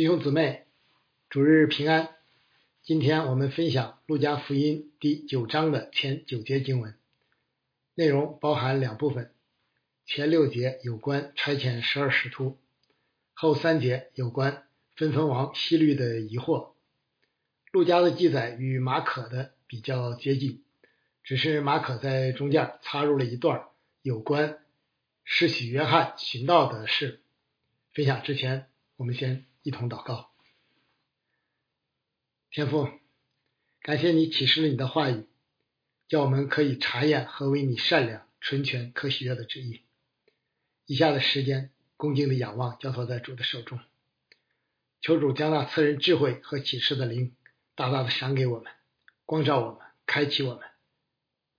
弟兄姊妹，主日平安。今天我们分享《路加福音》第九章的前九节经文，内容包含两部分。前六节有关差遣十二使徒，后三节有关分封王希律的疑惑。路加的记载与马可的比较接近，只是马可在中间插入了一段有关施洗约翰寻道的事。分享之前，我们先。一同祷告，天父，感谢你启示了你的话语，叫我们可以查验何为你善良、纯全、可喜悦的旨意。以下的时间，恭敬的仰望，交托在主的手中，求主将那赐人智慧和启示的灵，大大的赏给我们，光照我们，开启我们，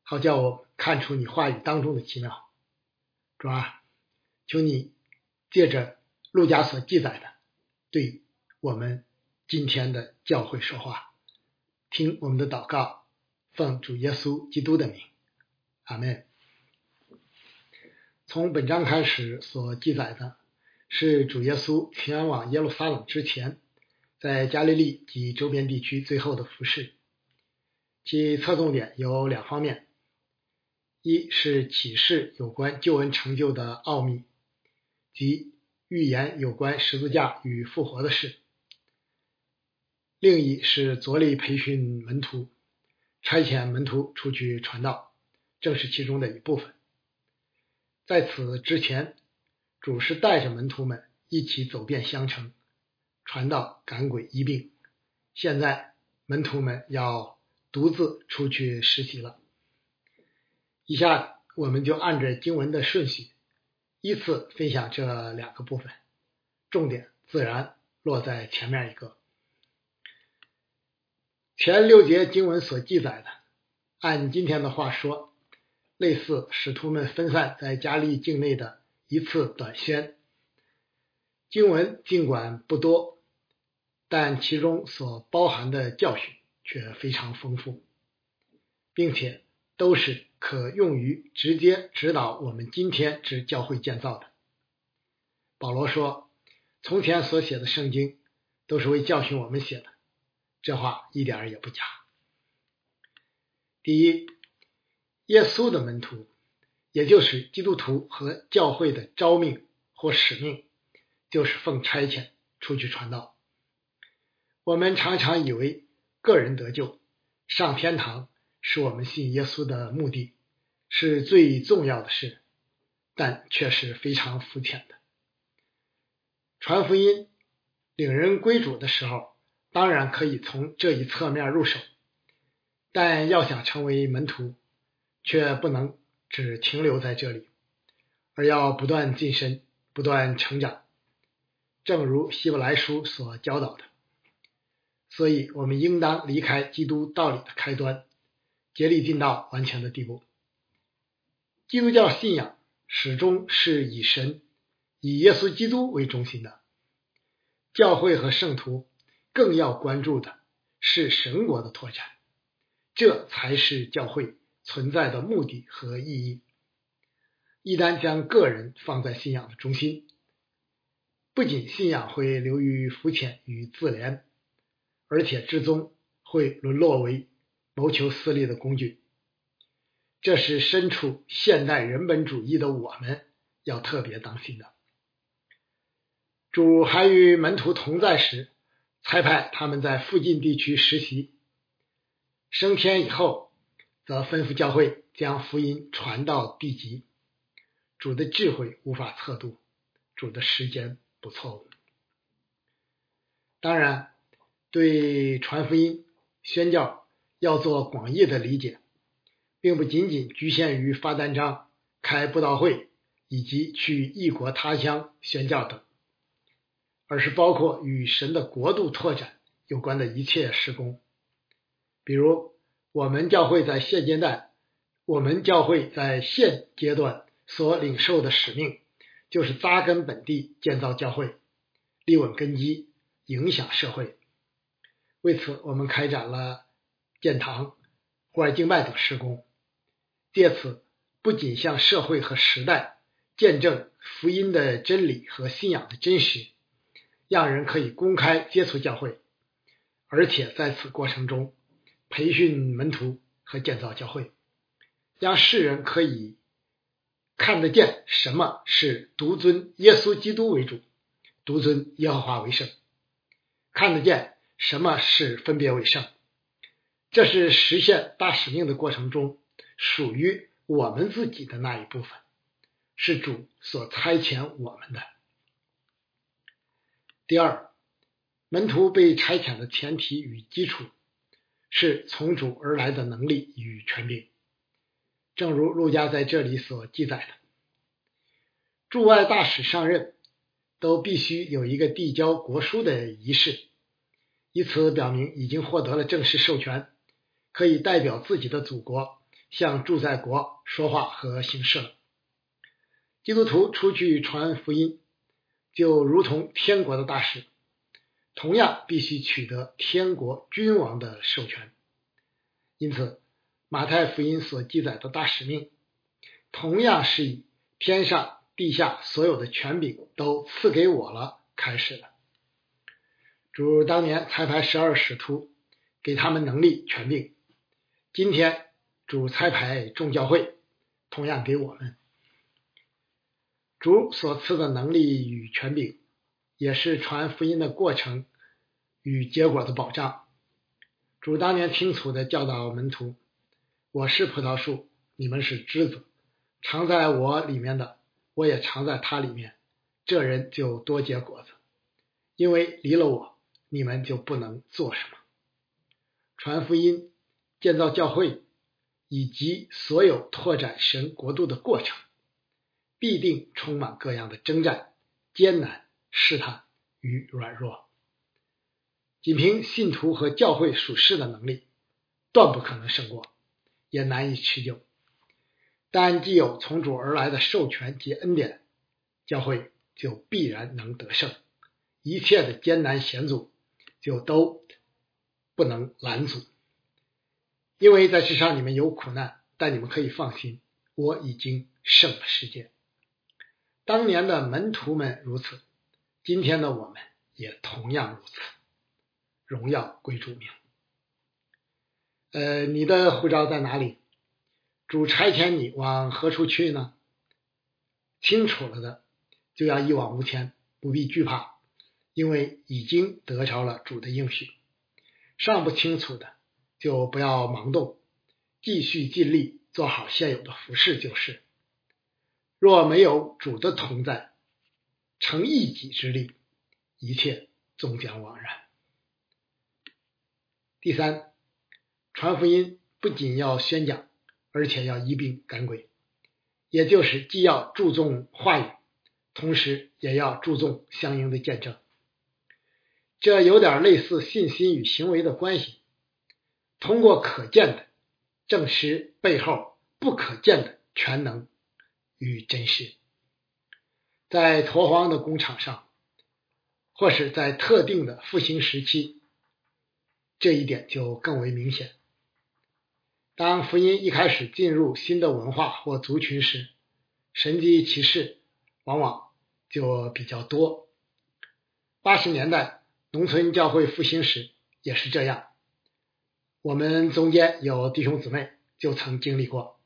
好叫我看出你话语当中的奇妙。主啊，求你借着路加所记载的。对我们今天的教会说话，听我们的祷告，奉主耶稣基督的名，阿门。从本章开始所记载的是主耶稣前往耶路撒冷之前，在加利利及周边地区最后的服饰，其侧重点有两方面：一是启示有关救恩成就的奥秘，即。预言有关十字架与复活的事，另一是着力培训门徒，差遣门徒出去传道，正是其中的一部分。在此之前，主是带着门徒们一起走遍香城，传道、赶鬼、医病。现在门徒们要独自出去实习了。以下我们就按着经文的顺序。依次分享这两个部分，重点自然落在前面一个。前六节经文所记载的，按今天的话说，类似使徒们分散在加利境内的一次短宣。经文尽管不多，但其中所包含的教训却非常丰富，并且都是。可用于直接指导我们今天之教会建造的。保罗说：“从前所写的圣经都是为教训我们写的。”这话一点也不假。第一，耶稣的门徒，也就是基督徒和教会的召命或使命，就是奉差遣出去传道。我们常常以为个人得救、上天堂。是我们信耶稣的目的，是最重要的事，但却是非常肤浅的。传福音、领人归主的时候，当然可以从这一侧面入手，但要想成为门徒，却不能只停留在这里，而要不断晋升、不断成长。正如希伯来书所教导的，所以我们应当离开基督道理的开端。竭力尽到完全的地步。基督教信仰始终是以神、以耶稣基督为中心的。教会和圣徒更要关注的是神国的拓展，这才是教会存在的目的和意义。一旦将个人放在信仰的中心，不仅信仰会流于肤浅与自怜，而且至终会沦落为。谋求私利的工具，这是身处现代人本主义的我们要特别当心的。主还与门徒同在时，差派他们在附近地区实习；升天以后，则吩咐教会将福音传到地极。主的智慧无法测度，主的时间不错误。当然，对传福音、宣教。要做广义的理解，并不仅仅局限于发单张、开布道会以及去异国他乡宣教等，而是包括与神的国度拓展有关的一切施工。比如，我们教会在现阶段，我们教会在现阶段所领受的使命，就是扎根本地，建造教会，立稳根基，影响社会。为此，我们开展了。建堂、户外敬拜等施工，借此不仅向社会和时代见证福音的真理和信仰的真实，让人可以公开接触教会，而且在此过程中培训门徒和建造教会，让世人可以看得见什么是独尊耶稣基督为主，独尊耶和华为圣，看得见什么是分别为圣。这是实现大使命的过程中属于我们自己的那一部分，是主所差遣我们的。第二，门徒被差遣的前提与基础是从主而来的能力与权柄，正如陆家在这里所记载的，驻外大使上任都必须有一个递交国书的仪式，以此表明已经获得了正式授权，可以代表自己的祖国向驻在国说话和行事了。基督徒出去传福音。就如同天国的大使，同样必须取得天国君王的授权。因此，马太福音所记载的大使命，同样是以天上地下所有的权柄都赐给我了开始的。主当年差派十二使徒，给他们能力权柄；今天主差派众教会，同样给我们。主所赐的能力与权柄，也是传福音的过程与结果的保障。主当年清楚的教导门徒：“我是葡萄树，你们是枝子，藏在我里面的，我也藏在他里面，这人就多结果子。因为离了我，你们就不能做什么。”传福音、建造教会以及所有拓展神国度的过程。必定充满各样的征战、艰难、试探与软弱。仅凭信徒和教会属事的能力，断不可能胜过，也难以持久。但既有从主而来的授权及恩典，教会就必然能得胜。一切的艰难险阻，就都不能拦阻。因为在世上你们有苦难，但你们可以放心，我已经胜了世界。当年的门徒们如此，今天的我们也同样如此。荣耀归主名。呃，你的护照在哪里？主差遣你往何处去呢？清楚了的，就要一往无前，不必惧怕，因为已经得着了主的应许。尚不清楚的，就不要盲动，继续尽力做好现有的服饰就是。若没有主的同在，成一己之力，一切终将枉然。第三，传福音不仅要宣讲，而且要一并赶鬼，也就是既要注重话语，同时也要注重相应的见证。这有点类似信心与行为的关系，通过可见的证实背后不可见的全能。与真实，在拓荒的工厂上，或是在特定的复兴时期，这一点就更为明显。当福音一开始进入新的文化或族群时，神迹奇事往往就比较多。八十年代农村教会复兴时也是这样，我们中间有弟兄姊妹就曾经历过。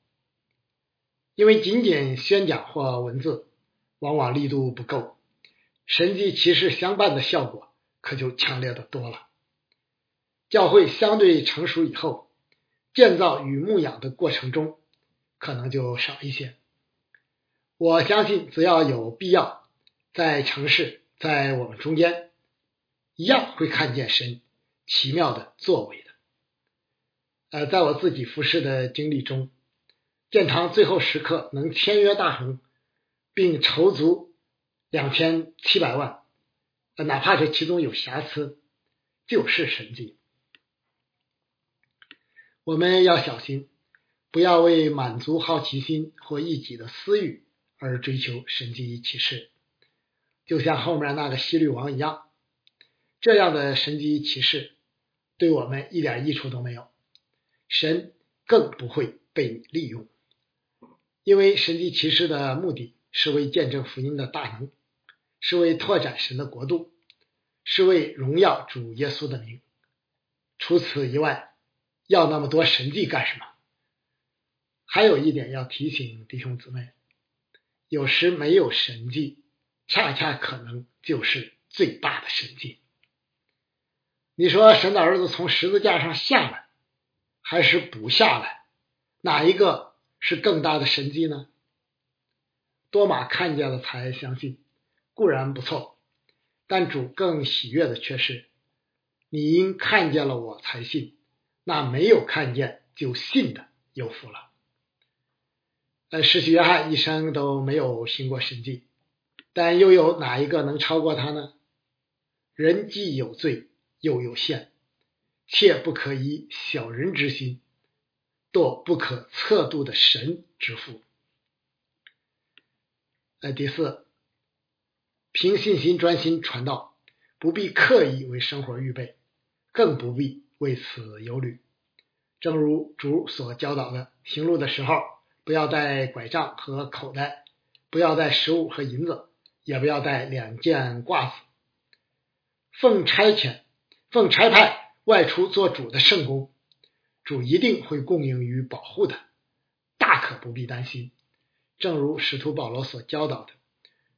因为仅仅宣讲或文字，往往力度不够，神迹其实相伴的效果可就强烈的多了。教会相对成熟以后，建造与牧养的过程中，可能就少一些。我相信，只要有必要，在城市，在我们中间，一样会看见神奇妙的作为。呃，在我自己服侍的经历中。建堂最后时刻能签约大恒，并筹足两千七百万，呃哪怕这其中有瑕疵，就是神迹。我们要小心，不要为满足好奇心或一己的私欲而追求神迹启示，就像后面那个西律王一样，这样的神迹启示对我们一点益处都没有，神更不会被你利用。因为神迹骑士的目的是为见证福音的大能，是为拓展神的国度，是为荣耀主耶稣的名。除此以外，要那么多神迹干什么？还有一点要提醒弟兄姊妹：有时没有神迹，恰恰可能就是最大的神迹。你说神的儿子从十字架上下来，还是不下来？哪一个是更大的神迹呢？多马看见了才相信，固然不错，但主更喜悦的却是，你因看见了我才信，那没有看见就信的有福了。呃，使徒约翰一生都没有行过神迹，但又有哪一个能超过他呢？人既有罪，又有限，切不可以小人之心，堕不可测度的神之腹。呃，第四，凭信心专心传道，不必刻意为生活预备，更不必为此忧虑。正如主所教导的，行路的时候不要带拐杖和口袋，不要带食物和银子，也不要带两件褂子。奉差遣、奉差派外出做主的圣工，主一定会供应与保护的，大可不必担心。正如使徒保罗所教导的，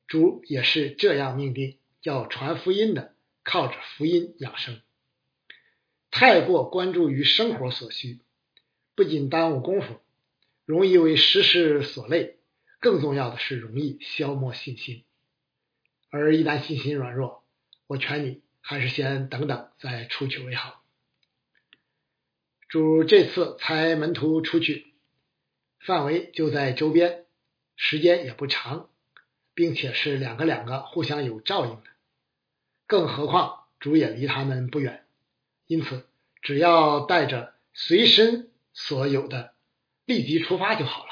主也是这样命定，要传福音的靠着福音养生。太过关注于生活所需，不仅耽误功夫，容易为时事所累，更重要的是容易消磨信心。而一旦信心软弱，我劝你还是先等等再出去为好。主这次差门徒出去，范围就在周边。时间也不长，并且是两个两个互相有照应的，更何况主也离他们不远，因此只要带着随身所有的，立即出发就好了。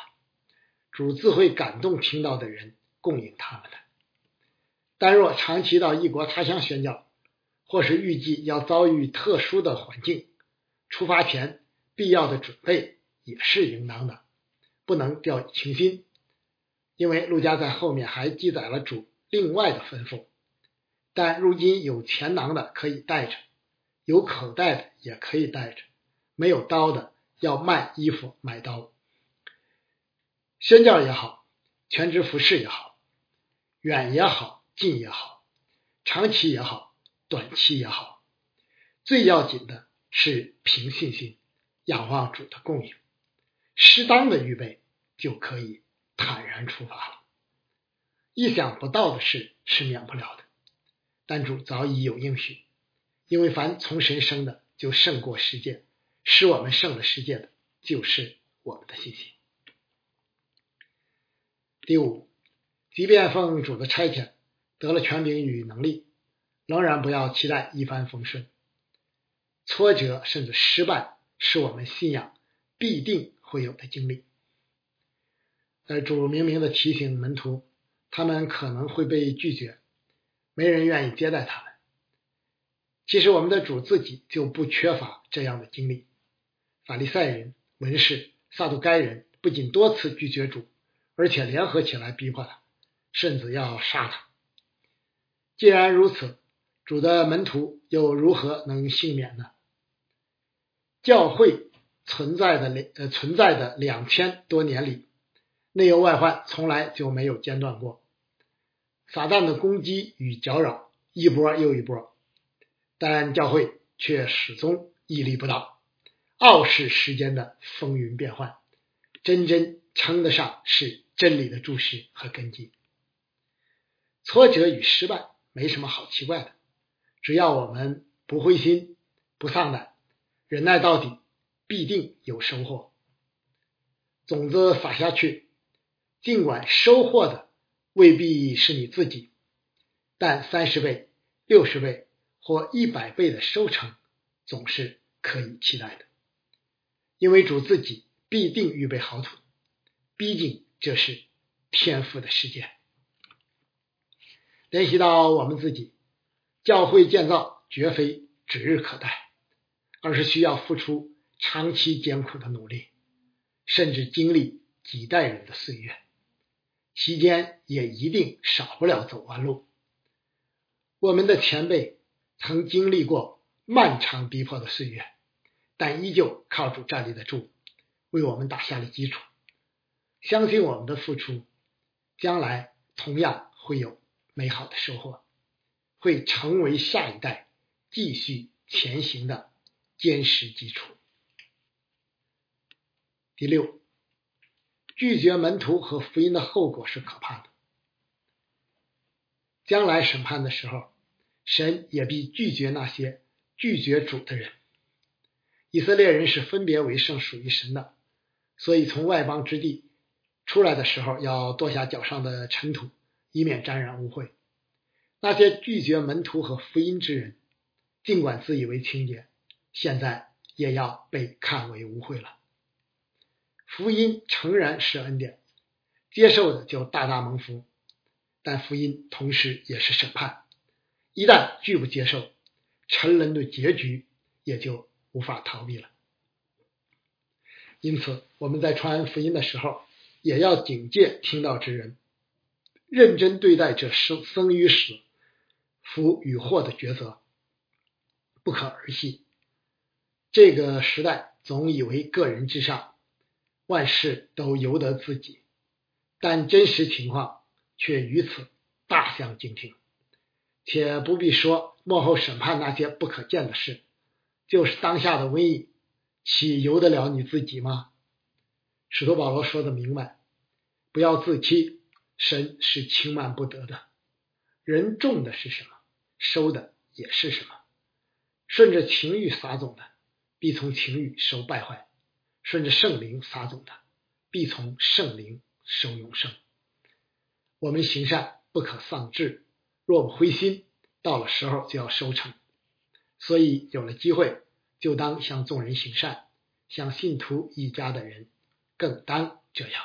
主自会感动听到的人，供应他们的。但若长期到异国他乡宣教，或是预计要遭遇特殊的环境，出发前必要的准备也是应当的，不能掉以轻心。因为陆家在后面还记载了主另外的吩咐，但如今有钱囊的可以带着，有口袋的也可以带着，没有刀的要卖衣服买刀。宣教也好，全职服饰也好，远也好，近也好，长期也好，短期也好，最要紧的是凭信心仰望主的供应，适当的预备就可以。坦然出发了，意想不到的事是免不了的，但主早已有应许，因为凡从神生的就胜过世界，使我们胜了世界的就是我们的信心。第五，即便奉主的差遣得了权柄与能力，仍然不要期待一帆风顺，挫折甚至失败是我们信仰必定会有的经历。呃，主明明的提醒门徒，他们可能会被拒绝，没人愿意接待他们。其实我们的主自己就不缺乏这样的经历。法利赛人、文士、撒杜该人不仅多次拒绝主，而且联合起来逼迫他，甚至要杀他。既然如此，主的门徒又如何能幸免呢？教会存在的呃存在的两千多年里。内忧外患从来就没有间断过，撒旦的攻击与搅扰一波又一波，但教会却始终屹立不倒，傲视时间的风云变幻，真真称得上是真理的注释和根基。挫折与失败没什么好奇怪的，只要我们不灰心、不丧胆，忍耐到底，必定有收获。种子撒下去。尽管收获的未必是你自己，但三十倍、六十倍或一百倍的收成总是可以期待的，因为主自己必定预备好土，毕竟这是天赋的世界。联系到我们自己，教会建造绝非指日可待，而是需要付出长期艰苦的努力，甚至经历几代人的岁月。期间也一定少不了走弯路。我们的前辈曾经历过漫长逼迫的岁月，但依旧靠主站立得住，为我们打下了基础。相信我们的付出，将来同样会有美好的收获，会成为下一代继续前行的坚实基础。第六，拒绝门徒和福音的后果是可怕的。将来审判的时候，神也必拒绝那些拒绝主的人。以色列人是分别为圣，属于神的，所以从外邦之地出来的时候，要跺下脚上的尘土，以免沾染污秽。那些拒绝门徒和福音之人，尽管自以为清洁，现在也要被看为污秽了。福音诚然是恩典，接受的就大大蒙福。但福音同时也是审判，一旦拒不接受，沉沦的结局也就无法逃避了。因此，我们在传福音的时候，也要警戒听到之人，认真对待这生生与死、福与祸的抉择，不可儿戏。这个时代总以为个人至上，万事都由得自己，但真实情况。却与此大相径庭，且不必说幕后审判那些不可见的事，就是当下的瘟疫，岂由得了你自己吗？使徒保罗说的明白，不要自欺，神是轻慢不得的。人重的是什么，收的也是什么。顺着情欲撒种的，必从情欲收败坏；顺着圣灵撒种的，必从圣灵收永生。我们行善不可丧志，若不灰心，到了时候就要收成。所以有了机会，就当向众人行善，向信徒一家的人更当这样。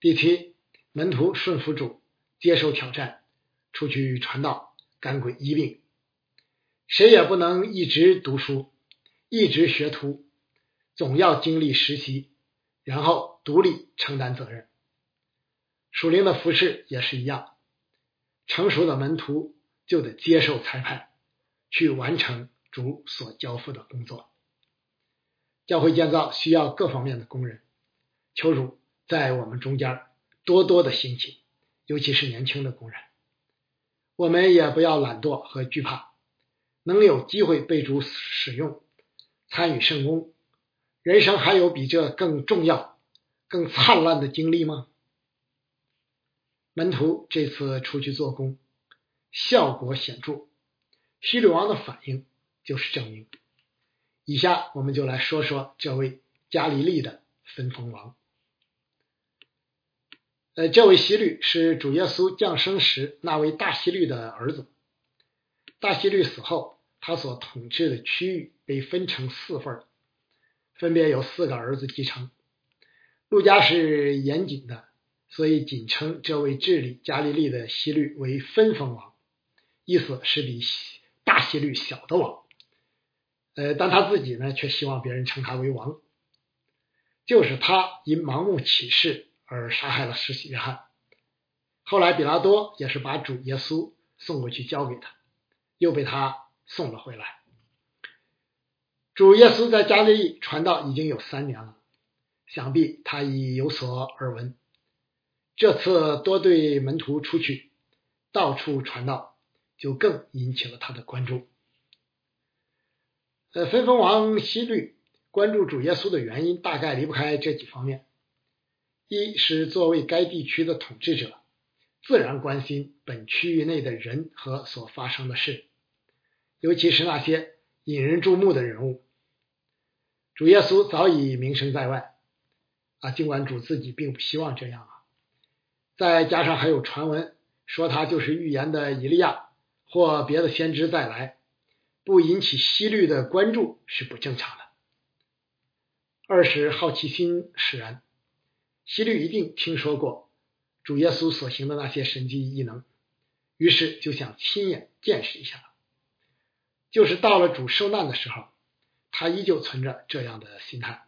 第七，门徒顺服主，接受挑战，出去传道，赶鬼医病。谁也不能一直读书，一直学徒，总要经历实习，然后独立承担责任。属灵的服饰也是一样，成熟的门徒就得接受裁判，去完成主所交付的工作。教会建造需要各方面的工人，求主在我们中间多多的兴起，尤其是年轻的工人。我们也不要懒惰和惧怕，能有机会被主使用，参与圣工，人生还有比这更重要、更灿烂的经历吗？门徒这次出去做工，效果显著。希律王的反应就是证明。以下我们就来说说这位加利利的分封王。呃，这位希律是主耶稣降生时那位大希律的儿子。大希律死后，他所统治的区域被分成四份，分别由四个儿子继承。路加是严谨的。所以仅称这位治理加利利的希律为分封王，意思是比大希律小的王。呃，但他自己呢，却希望别人称他为王。就是他因盲目起誓而杀害了施洗约翰。后来比拉多也是把主耶稣送过去交给他，又被他送了回来。主耶稣在加利利传道已经有三年了，想必他已有所耳闻。这次多对门徒出去到处传道，就更引起了他的关注。呃，分封王希律关注主耶稣的原因，大概离不开这几方面：一是作为该地区的统治者，自然关心本区域内的人和所发生的事，尤其是那些引人注目的人物。主耶稣早已名声在外，啊，尽管主自己并不希望这样啊。再加上还有传闻说他就是预言的以利亚或别的先知再来，不引起希律的关注是不正常的。二是好奇心使然，希律一定听说过主耶稣所行的那些神迹异能，于是就想亲眼见识一下。就是到了主受难的时候，他依旧存着这样的心态。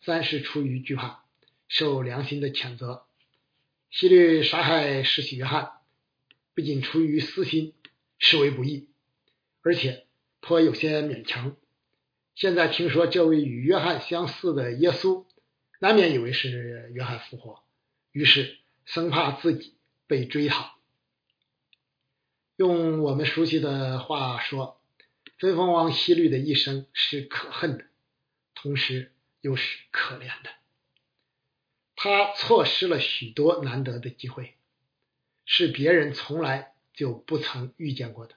三是出于惧怕，受良心的谴责。希律杀害施洗约翰，不仅出于私心，视为不义，而且颇有些勉强。现在听说这位与约翰相似的耶稣，难免以为是约翰复活，于是生怕自己被追讨。用我们熟悉的话说，分封王希律的一生是可恨的，同时又是可怜的。他错失了许多难得的机会，是别人从来就不曾遇见过的。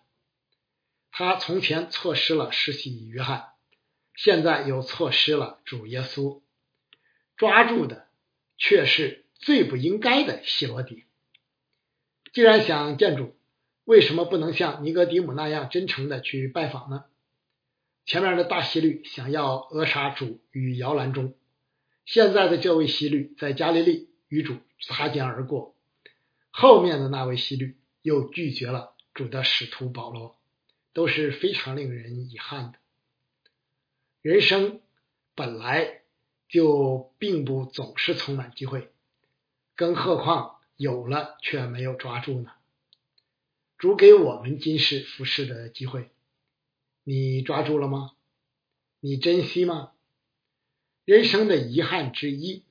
他从前错失了施洗约翰，现在又错失了主耶稣，抓住的却是最不应该的希罗底。既然想见主，为什么不能像尼格迪姆那样真诚的去拜访呢？前面的大希律想要扼杀主与摇篮中，现在的这位希律在加利利与主擦肩而过，后面的那位希律又拒绝了主的使徒保罗，都是非常令人遗憾的。人生本来就并不总是充满机会，更何况有了却没有抓住呢？主给我们今世服侍的机会，你抓住了吗？你珍惜吗？人生的遗憾之一，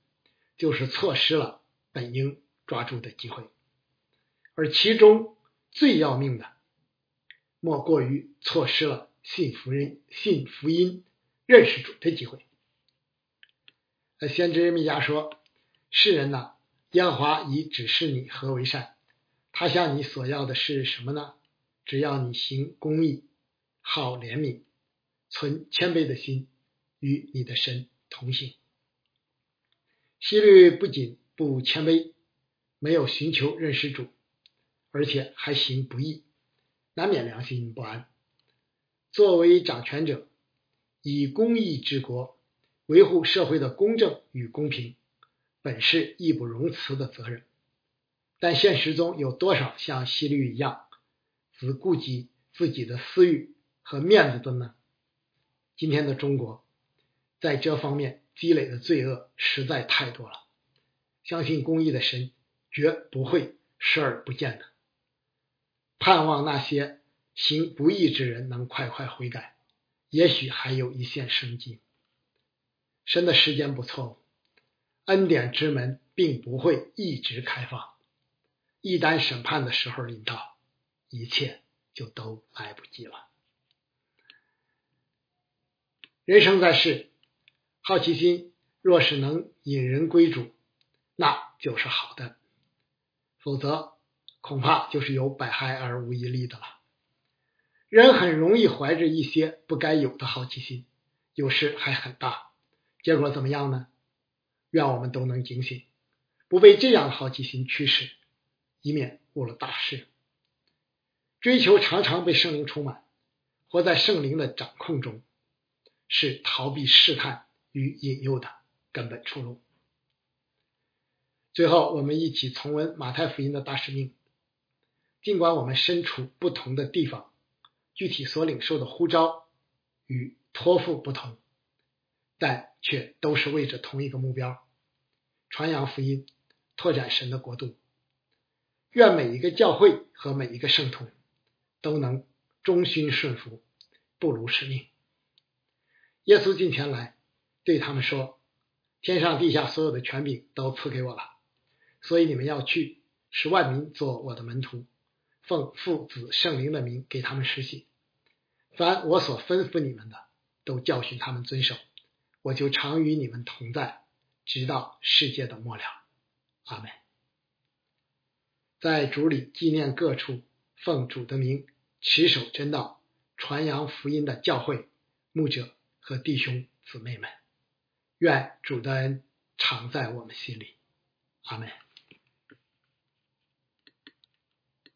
就是错失了本应抓住的机会，而其中最要命的，莫过于错失了信福音、信福音、认识主的机会。那先知米迦说：“世人呐，耶和华已指示你何为善。”他向你所要的是什么呢？只要你行公义、好怜悯、存谦卑的心，与你的神同行。希律不仅不谦卑，没有寻求认识主，而且还行不义，难免良心不安。作为掌权者，以公义治国，维护社会的公正与公平，本是义不容辞的责任。但现实中有多少像西律一样只顾及自己的私欲和面子的呢？今天的中国在这方面积累的罪恶实在太多了。相信公义的神绝不会视而不见的。盼望那些行不义之人能快快悔改，也许还有一线生机。神的时间不错，恩典之门并不会一直开放。一旦审判的时候临到，一切就都来不及了。人生在世，好奇心若是能引人归主，那就是好的；否则，恐怕就是有百害而无一利的了。人很容易怀着一些不该有的好奇心，有时还很大，结果怎么样呢？愿我们都能警醒，不被这样的好奇心驱使。以免误了大事。追求常常被圣灵充满，活在圣灵的掌控中，是逃避试探与引诱的根本出路。最后，我们一起重温马太福音的大使命。尽管我们身处不同的地方，具体所领受的呼召与托付不同，但却都是为着同一个目标：传扬福音，拓展神的国度。愿每一个教会和每一个圣徒都能忠心顺服，不辱使命。耶稣近前来对他们说：“天上地下所有的权柄都赐给我了，所以你们要去，使万民做我的门徒，奉父子圣灵的名给他们实习。凡我所吩咐你们的，都教训他们遵守。我就常与你们同在，直到世界的末了。”阿门。在主里纪念各处奉主的名持守真道、传扬福音的教会牧者和弟兄姊妹们，愿主的恩常在我们心里。阿门。